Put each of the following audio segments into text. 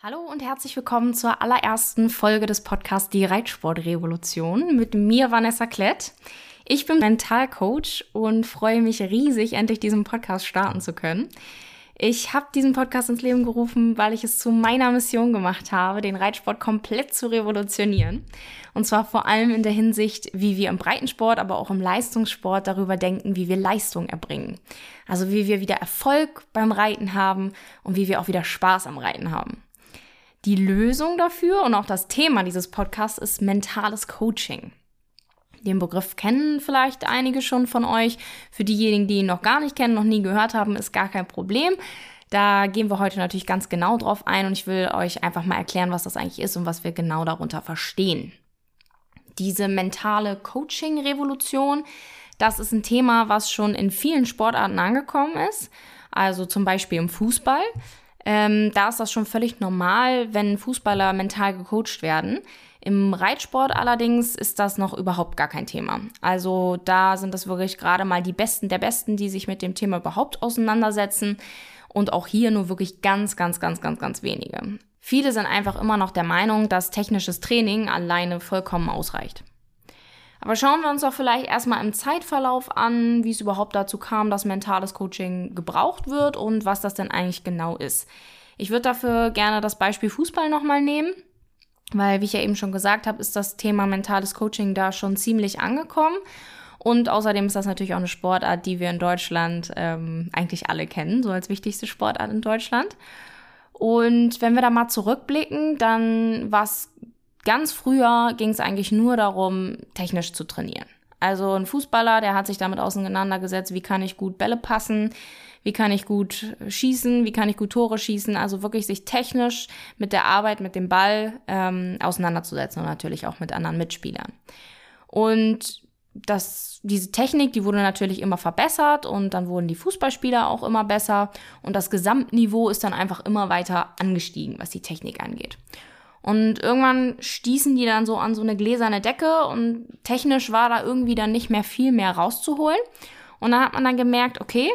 Hallo und herzlich willkommen zur allerersten Folge des Podcasts Die Reitsportrevolution mit mir, Vanessa Klett. Ich bin Mentalcoach und freue mich riesig, endlich diesen Podcast starten zu können. Ich habe diesen Podcast ins Leben gerufen, weil ich es zu meiner Mission gemacht habe, den Reitsport komplett zu revolutionieren. Und zwar vor allem in der Hinsicht, wie wir im Breitensport, aber auch im Leistungssport darüber denken, wie wir Leistung erbringen. Also wie wir wieder Erfolg beim Reiten haben und wie wir auch wieder Spaß am Reiten haben. Die Lösung dafür und auch das Thema dieses Podcasts ist mentales Coaching. Den Begriff kennen vielleicht einige schon von euch. Für diejenigen, die ihn noch gar nicht kennen, noch nie gehört haben, ist gar kein Problem. Da gehen wir heute natürlich ganz genau drauf ein und ich will euch einfach mal erklären, was das eigentlich ist und was wir genau darunter verstehen. Diese mentale Coaching-Revolution, das ist ein Thema, was schon in vielen Sportarten angekommen ist. Also zum Beispiel im Fußball. Ähm, da ist das schon völlig normal, wenn Fußballer mental gecoacht werden. Im Reitsport allerdings ist das noch überhaupt gar kein Thema. Also da sind das wirklich gerade mal die Besten der Besten, die sich mit dem Thema überhaupt auseinandersetzen. Und auch hier nur wirklich ganz, ganz, ganz, ganz, ganz wenige. Viele sind einfach immer noch der Meinung, dass technisches Training alleine vollkommen ausreicht. Aber schauen wir uns doch vielleicht erstmal im Zeitverlauf an, wie es überhaupt dazu kam, dass mentales Coaching gebraucht wird und was das denn eigentlich genau ist. Ich würde dafür gerne das Beispiel Fußball nochmal nehmen. Weil, wie ich ja eben schon gesagt habe, ist das Thema mentales Coaching da schon ziemlich angekommen. Und außerdem ist das natürlich auch eine Sportart, die wir in Deutschland ähm, eigentlich alle kennen, so als wichtigste Sportart in Deutschland. Und wenn wir da mal zurückblicken, dann war es ganz früher ging es eigentlich nur darum, technisch zu trainieren. Also ein Fußballer, der hat sich damit auseinandergesetzt, wie kann ich gut Bälle passen, wie kann ich gut schießen, wie kann ich gut Tore schießen. Also wirklich sich technisch mit der Arbeit mit dem Ball ähm, auseinanderzusetzen und natürlich auch mit anderen Mitspielern. Und das, diese Technik, die wurde natürlich immer verbessert und dann wurden die Fußballspieler auch immer besser und das Gesamtniveau ist dann einfach immer weiter angestiegen, was die Technik angeht. Und irgendwann stießen die dann so an so eine gläserne Decke und technisch war da irgendwie dann nicht mehr viel mehr rauszuholen. Und da hat man dann gemerkt, okay,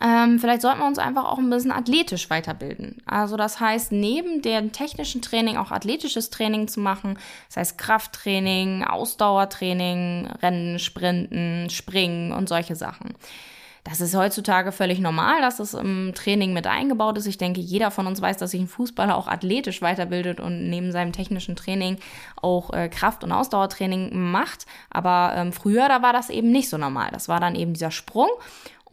ähm, vielleicht sollten wir uns einfach auch ein bisschen athletisch weiterbilden. Also das heißt, neben dem technischen Training auch athletisches Training zu machen. Das heißt Krafttraining, Ausdauertraining, Rennen, Sprinten, Springen und solche Sachen. Das ist heutzutage völlig normal, dass das im Training mit eingebaut ist. Ich denke, jeder von uns weiß, dass sich ein Fußballer auch athletisch weiterbildet und neben seinem technischen Training auch äh, Kraft- und Ausdauertraining macht. Aber ähm, früher, da war das eben nicht so normal. Das war dann eben dieser Sprung.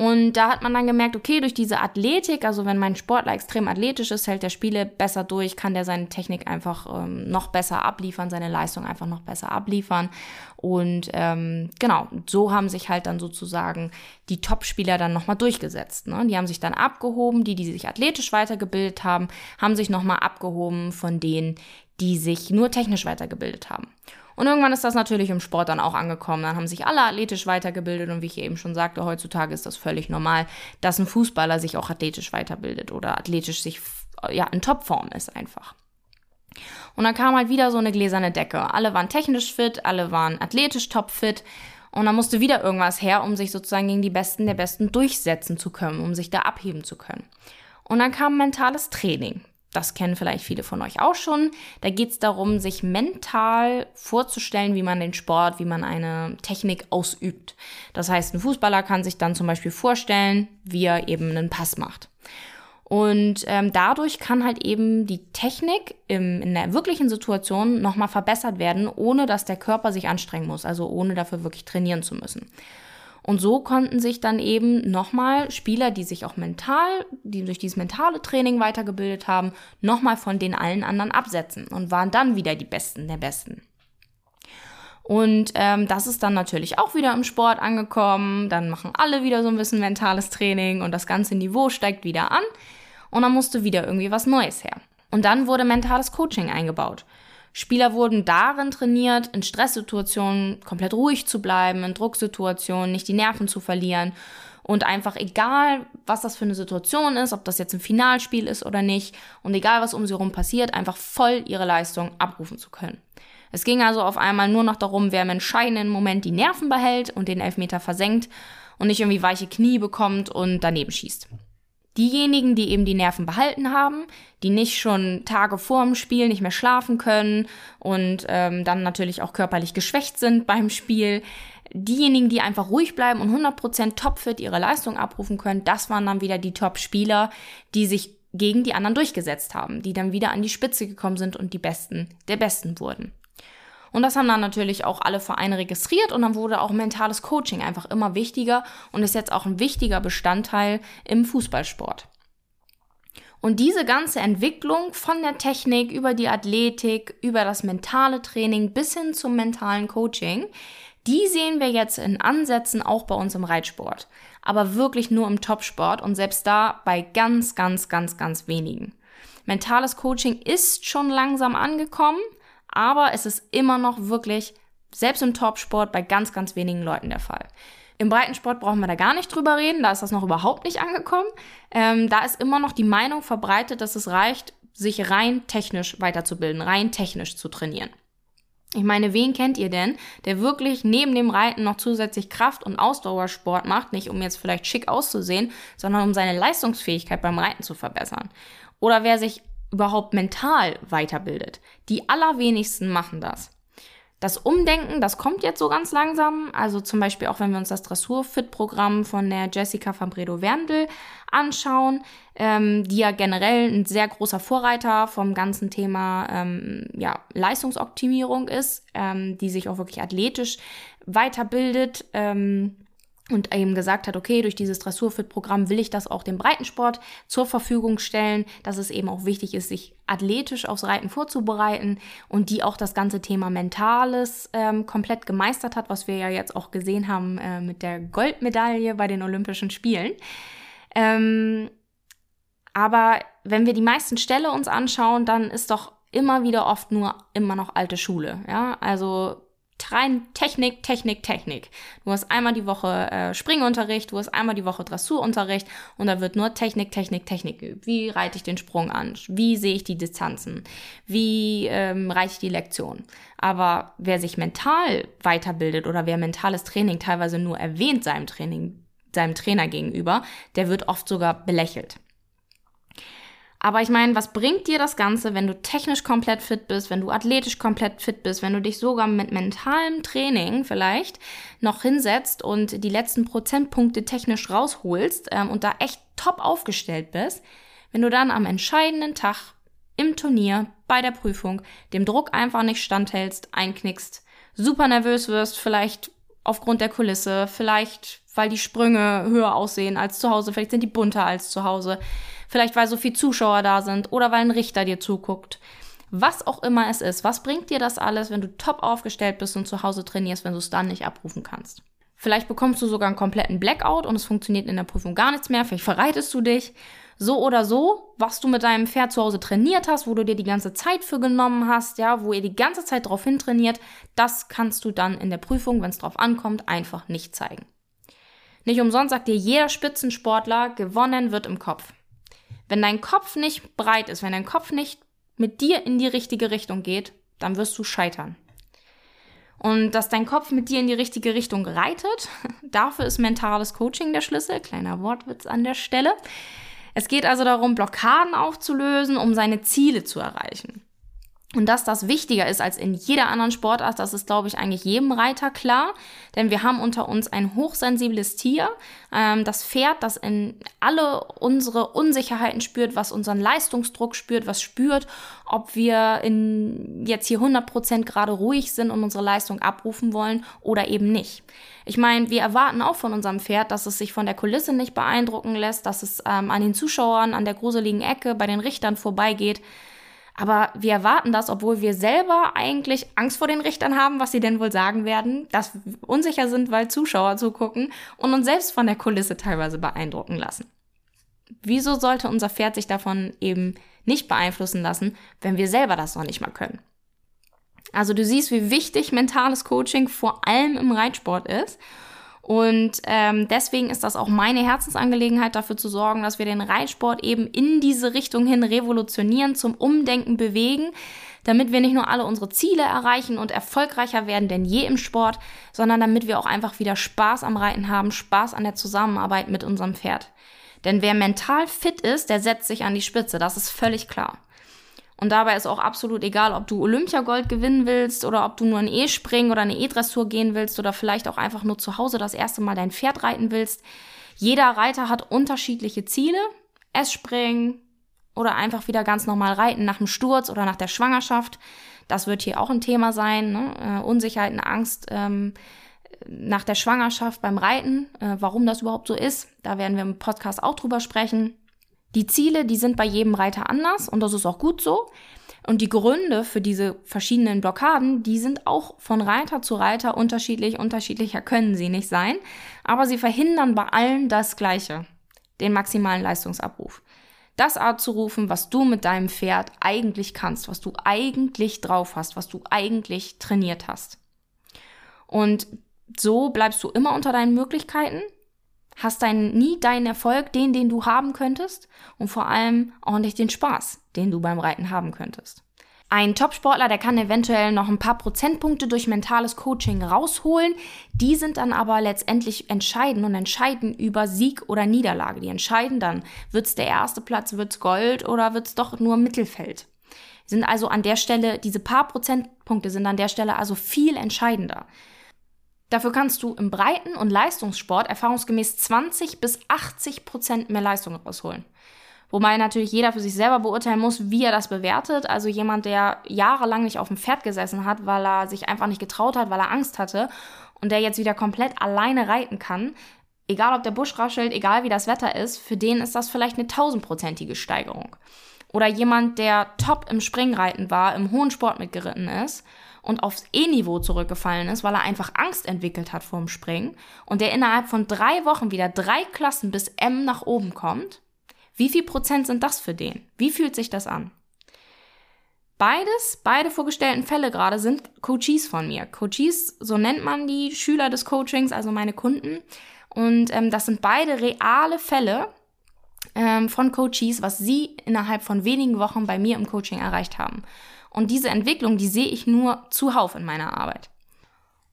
Und da hat man dann gemerkt, okay, durch diese Athletik, also wenn mein Sportler extrem athletisch ist, hält der Spiele besser durch, kann der seine Technik einfach ähm, noch besser abliefern, seine Leistung einfach noch besser abliefern. Und ähm, genau, so haben sich halt dann sozusagen die Top-Spieler dann nochmal durchgesetzt. Ne? Die haben sich dann abgehoben, die, die sich athletisch weitergebildet haben, haben sich nochmal abgehoben von denen, die sich nur technisch weitergebildet haben. Und irgendwann ist das natürlich im Sport dann auch angekommen. Dann haben sich alle athletisch weitergebildet und wie ich eben schon sagte, heutzutage ist das völlig normal, dass ein Fußballer sich auch athletisch weiterbildet oder athletisch sich ja in Topform ist einfach. Und dann kam halt wieder so eine gläserne Decke. Alle waren technisch fit, alle waren athletisch topfit. Und dann musste wieder irgendwas her, um sich sozusagen gegen die Besten der Besten durchsetzen zu können, um sich da abheben zu können. Und dann kam mentales Training das kennen vielleicht viele von euch auch schon. Da geht es darum, sich mental vorzustellen, wie man den Sport, wie man eine Technik ausübt. Das heißt, ein Fußballer kann sich dann zum Beispiel vorstellen, wie er eben einen Pass macht. Und ähm, dadurch kann halt eben die Technik im, in der wirklichen Situation nochmal verbessert werden, ohne dass der Körper sich anstrengen muss, also ohne dafür wirklich trainieren zu müssen. Und so konnten sich dann eben nochmal Spieler, die sich auch mental, die durch dieses mentale Training weitergebildet haben, nochmal von den allen anderen absetzen und waren dann wieder die Besten der Besten. Und ähm, das ist dann natürlich auch wieder im Sport angekommen. Dann machen alle wieder so ein bisschen mentales Training und das ganze Niveau steigt wieder an. Und dann musste wieder irgendwie was Neues her. Und dann wurde mentales Coaching eingebaut. Spieler wurden darin trainiert, in Stresssituationen komplett ruhig zu bleiben, in Drucksituationen nicht die Nerven zu verlieren und einfach egal, was das für eine Situation ist, ob das jetzt ein Finalspiel ist oder nicht und egal, was um sie herum passiert, einfach voll ihre Leistung abrufen zu können. Es ging also auf einmal nur noch darum, wer im entscheidenden Moment die Nerven behält und den Elfmeter versenkt und nicht irgendwie weiche Knie bekommt und daneben schießt. Diejenigen, die eben die Nerven behalten haben, die nicht schon Tage vor dem Spiel nicht mehr schlafen können und ähm, dann natürlich auch körperlich geschwächt sind beim Spiel, diejenigen, die einfach ruhig bleiben und 100% topfit ihre Leistung abrufen können, das waren dann wieder die Top-Spieler, die sich gegen die anderen durchgesetzt haben, die dann wieder an die Spitze gekommen sind und die Besten der Besten wurden. Und das haben dann natürlich auch alle Vereine registriert und dann wurde auch mentales Coaching einfach immer wichtiger und ist jetzt auch ein wichtiger Bestandteil im Fußballsport. Und diese ganze Entwicklung von der Technik über die Athletik, über das mentale Training bis hin zum mentalen Coaching, die sehen wir jetzt in Ansätzen auch bei uns im Reitsport. Aber wirklich nur im Topsport und selbst da bei ganz, ganz, ganz, ganz wenigen. Mentales Coaching ist schon langsam angekommen, aber es ist immer noch wirklich, selbst im Topsport, bei ganz, ganz wenigen Leuten der Fall. Im Breitensport brauchen wir da gar nicht drüber reden, da ist das noch überhaupt nicht angekommen. Ähm, da ist immer noch die Meinung verbreitet, dass es reicht, sich rein technisch weiterzubilden, rein technisch zu trainieren. Ich meine, wen kennt ihr denn, der wirklich neben dem Reiten noch zusätzlich Kraft- und Ausdauersport macht, nicht um jetzt vielleicht schick auszusehen, sondern um seine Leistungsfähigkeit beim Reiten zu verbessern? Oder wer sich überhaupt mental weiterbildet? Die allerwenigsten machen das. Das Umdenken, das kommt jetzt so ganz langsam. Also zum Beispiel auch, wenn wir uns das Dressur-Fit-Programm von der Jessica Fabredo-Werndl anschauen, ähm, die ja generell ein sehr großer Vorreiter vom ganzen Thema ähm, ja, Leistungsoptimierung ist, ähm, die sich auch wirklich athletisch weiterbildet. Ähm, und eben gesagt hat, okay, durch dieses Dressurfit-Programm will ich das auch dem Breitensport zur Verfügung stellen, dass es eben auch wichtig ist, sich athletisch aufs Reiten vorzubereiten und die auch das ganze Thema Mentales ähm, komplett gemeistert hat, was wir ja jetzt auch gesehen haben äh, mit der Goldmedaille bei den Olympischen Spielen. Ähm, aber wenn wir die meisten Ställe uns anschauen, dann ist doch immer wieder oft nur immer noch alte Schule. Ja, also rein Technik, Technik, Technik. Du hast einmal die Woche äh, Springunterricht, du hast einmal die Woche Dressurunterricht und da wird nur Technik, Technik, Technik geübt. Wie reite ich den Sprung an? Wie sehe ich die Distanzen? Wie ähm, reiche ich die Lektion? Aber wer sich mental weiterbildet oder wer mentales Training teilweise nur erwähnt seinem Training, seinem Trainer gegenüber, der wird oft sogar belächelt. Aber ich meine, was bringt dir das Ganze, wenn du technisch komplett fit bist, wenn du athletisch komplett fit bist, wenn du dich sogar mit mentalem Training vielleicht noch hinsetzt und die letzten Prozentpunkte technisch rausholst ähm, und da echt top aufgestellt bist, wenn du dann am entscheidenden Tag im Turnier, bei der Prüfung, dem Druck einfach nicht standhältst, einknickst, super nervös wirst, vielleicht aufgrund der Kulisse, vielleicht weil die Sprünge höher aussehen als zu Hause, vielleicht sind die bunter als zu Hause vielleicht weil so viele Zuschauer da sind oder weil ein Richter dir zuguckt. Was auch immer es ist, was bringt dir das alles, wenn du top aufgestellt bist und zu Hause trainierst, wenn du es dann nicht abrufen kannst? Vielleicht bekommst du sogar einen kompletten Blackout und es funktioniert in der Prüfung gar nichts mehr, vielleicht verreitest du dich. So oder so, was du mit deinem Pferd zu Hause trainiert hast, wo du dir die ganze Zeit für genommen hast, ja, wo ihr die ganze Zeit drauf hintrainiert, das kannst du dann in der Prüfung, wenn es drauf ankommt, einfach nicht zeigen. Nicht umsonst sagt dir jeder Spitzensportler, gewonnen wird im Kopf. Wenn dein Kopf nicht breit ist, wenn dein Kopf nicht mit dir in die richtige Richtung geht, dann wirst du scheitern. Und dass dein Kopf mit dir in die richtige Richtung reitet, dafür ist mentales Coaching der Schlüssel. Kleiner Wortwitz an der Stelle. Es geht also darum, Blockaden aufzulösen, um seine Ziele zu erreichen. Und dass das wichtiger ist als in jeder anderen Sportart, das ist, glaube ich, eigentlich jedem Reiter klar. Denn wir haben unter uns ein hochsensibles Tier, ähm, das Pferd, das in alle unsere Unsicherheiten spürt, was unseren Leistungsdruck spürt, was spürt, ob wir in jetzt hier 100% gerade ruhig sind und unsere Leistung abrufen wollen oder eben nicht. Ich meine, wir erwarten auch von unserem Pferd, dass es sich von der Kulisse nicht beeindrucken lässt, dass es ähm, an den Zuschauern, an der gruseligen Ecke, bei den Richtern vorbeigeht. Aber wir erwarten das, obwohl wir selber eigentlich Angst vor den Richtern haben, was sie denn wohl sagen werden, dass wir unsicher sind, weil Zuschauer zugucken und uns selbst von der Kulisse teilweise beeindrucken lassen. Wieso sollte unser Pferd sich davon eben nicht beeinflussen lassen, wenn wir selber das noch nicht mal können? Also du siehst, wie wichtig mentales Coaching vor allem im Reitsport ist und ähm, deswegen ist das auch meine Herzensangelegenheit, dafür zu sorgen, dass wir den Reitsport eben in diese Richtung hin revolutionieren, zum Umdenken bewegen, damit wir nicht nur alle unsere Ziele erreichen und erfolgreicher werden denn je im Sport, sondern damit wir auch einfach wieder Spaß am Reiten haben, Spaß an der Zusammenarbeit mit unserem Pferd. Denn wer mental fit ist, der setzt sich an die Spitze, das ist völlig klar. Und dabei ist auch absolut egal, ob du Olympiagold gewinnen willst oder ob du nur ein E-Springen oder eine E-Dressur gehen willst oder vielleicht auch einfach nur zu Hause das erste Mal dein Pferd reiten willst. Jeder Reiter hat unterschiedliche Ziele. S-Springen oder einfach wieder ganz normal reiten nach dem Sturz oder nach der Schwangerschaft. Das wird hier auch ein Thema sein. Ne? Äh, Unsicherheiten, Angst ähm, nach der Schwangerschaft beim Reiten, äh, warum das überhaupt so ist. Da werden wir im Podcast auch drüber sprechen. Die Ziele, die sind bei jedem Reiter anders und das ist auch gut so. Und die Gründe für diese verschiedenen Blockaden, die sind auch von Reiter zu Reiter unterschiedlich. Unterschiedlicher können sie nicht sein. Aber sie verhindern bei allen das Gleiche. Den maximalen Leistungsabruf. Das abzurufen, was du mit deinem Pferd eigentlich kannst, was du eigentlich drauf hast, was du eigentlich trainiert hast. Und so bleibst du immer unter deinen Möglichkeiten hast dein, nie deinen Erfolg, den, den du haben könntest und vor allem auch nicht den Spaß, den du beim Reiten haben könntest. Ein Topsportler, der kann eventuell noch ein paar Prozentpunkte durch mentales Coaching rausholen. Die sind dann aber letztendlich entscheidend und entscheiden über Sieg oder Niederlage. Die entscheiden dann, wird's der erste Platz, wird's Gold oder wird's doch nur Mittelfeld. Sind also an der Stelle, diese paar Prozentpunkte sind an der Stelle also viel entscheidender. Dafür kannst du im Breiten- und Leistungssport erfahrungsgemäß 20 bis 80 Prozent mehr Leistung rausholen. Wobei natürlich jeder für sich selber beurteilen muss, wie er das bewertet. Also jemand, der jahrelang nicht auf dem Pferd gesessen hat, weil er sich einfach nicht getraut hat, weil er Angst hatte und der jetzt wieder komplett alleine reiten kann, egal ob der Busch raschelt, egal wie das Wetter ist, für den ist das vielleicht eine tausendprozentige Steigerung. Oder jemand, der top im Springreiten war, im hohen Sport mitgeritten ist und aufs E-Niveau zurückgefallen ist, weil er einfach Angst entwickelt hat vor dem Springen und der innerhalb von drei Wochen wieder drei Klassen bis M nach oben kommt, wie viel Prozent sind das für den? Wie fühlt sich das an? Beides, beide vorgestellten Fälle gerade sind Coaches von mir. Coaches, so nennt man die Schüler des Coachings, also meine Kunden. Und ähm, das sind beide reale Fälle ähm, von Coaches, was sie innerhalb von wenigen Wochen bei mir im Coaching erreicht haben. Und diese Entwicklung, die sehe ich nur zuhauf in meiner Arbeit.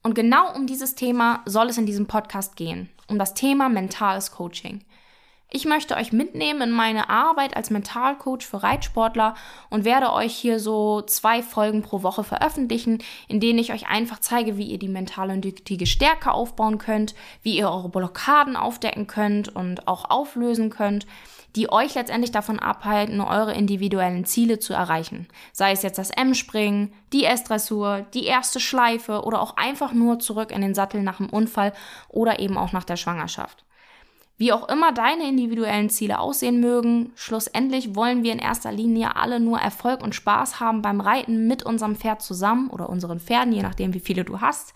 Und genau um dieses Thema soll es in diesem Podcast gehen, um das Thema mentales Coaching. Ich möchte euch mitnehmen in meine Arbeit als Mentalcoach für Reitsportler und werde euch hier so zwei Folgen pro Woche veröffentlichen, in denen ich euch einfach zeige, wie ihr die mentale und die Stärke aufbauen könnt, wie ihr eure Blockaden aufdecken könnt und auch auflösen könnt, die euch letztendlich davon abhalten, eure individuellen Ziele zu erreichen. Sei es jetzt das M-Springen, die S-Dressur, die erste Schleife oder auch einfach nur zurück in den Sattel nach dem Unfall oder eben auch nach der Schwangerschaft. Wie auch immer deine individuellen Ziele aussehen mögen, schlussendlich wollen wir in erster Linie alle nur Erfolg und Spaß haben beim Reiten mit unserem Pferd zusammen oder unseren Pferden, je nachdem wie viele du hast.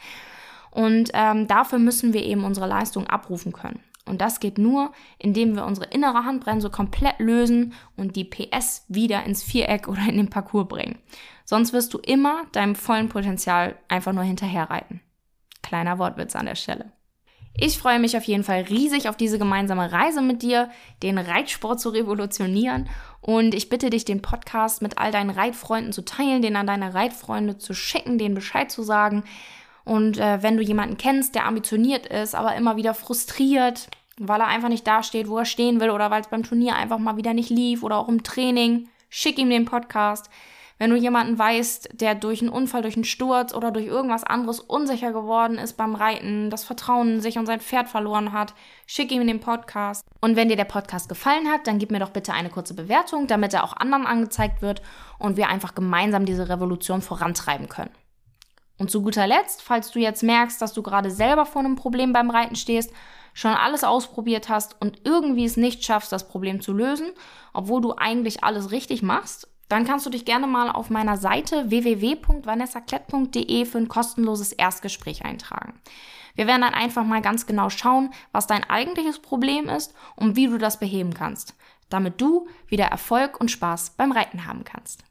Und ähm, dafür müssen wir eben unsere Leistung abrufen können. Und das geht nur, indem wir unsere innere Handbremse komplett lösen und die PS wieder ins Viereck oder in den Parcours bringen. Sonst wirst du immer deinem vollen Potenzial einfach nur hinterherreiten. Kleiner Wortwitz an der Stelle. Ich freue mich auf jeden Fall riesig auf diese gemeinsame Reise mit dir, den Reitsport zu revolutionieren. Und ich bitte dich, den Podcast mit all deinen Reitfreunden zu teilen, den an deine Reitfreunde zu schicken, denen Bescheid zu sagen. Und äh, wenn du jemanden kennst, der ambitioniert ist, aber immer wieder frustriert, weil er einfach nicht dasteht, wo er stehen will oder weil es beim Turnier einfach mal wieder nicht lief oder auch im Training, schick ihm den Podcast. Wenn du jemanden weißt, der durch einen Unfall, durch einen Sturz oder durch irgendwas anderes unsicher geworden ist beim Reiten, das Vertrauen in sich und sein Pferd verloren hat, schick ihm den Podcast. Und wenn dir der Podcast gefallen hat, dann gib mir doch bitte eine kurze Bewertung, damit er auch anderen angezeigt wird und wir einfach gemeinsam diese Revolution vorantreiben können. Und zu guter Letzt, falls du jetzt merkst, dass du gerade selber vor einem Problem beim Reiten stehst, schon alles ausprobiert hast und irgendwie es nicht schaffst, das Problem zu lösen, obwohl du eigentlich alles richtig machst, dann kannst du dich gerne mal auf meiner Seite www.vanessaklett.de für ein kostenloses Erstgespräch eintragen. Wir werden dann einfach mal ganz genau schauen, was dein eigentliches Problem ist und wie du das beheben kannst, damit du wieder Erfolg und Spaß beim Reiten haben kannst.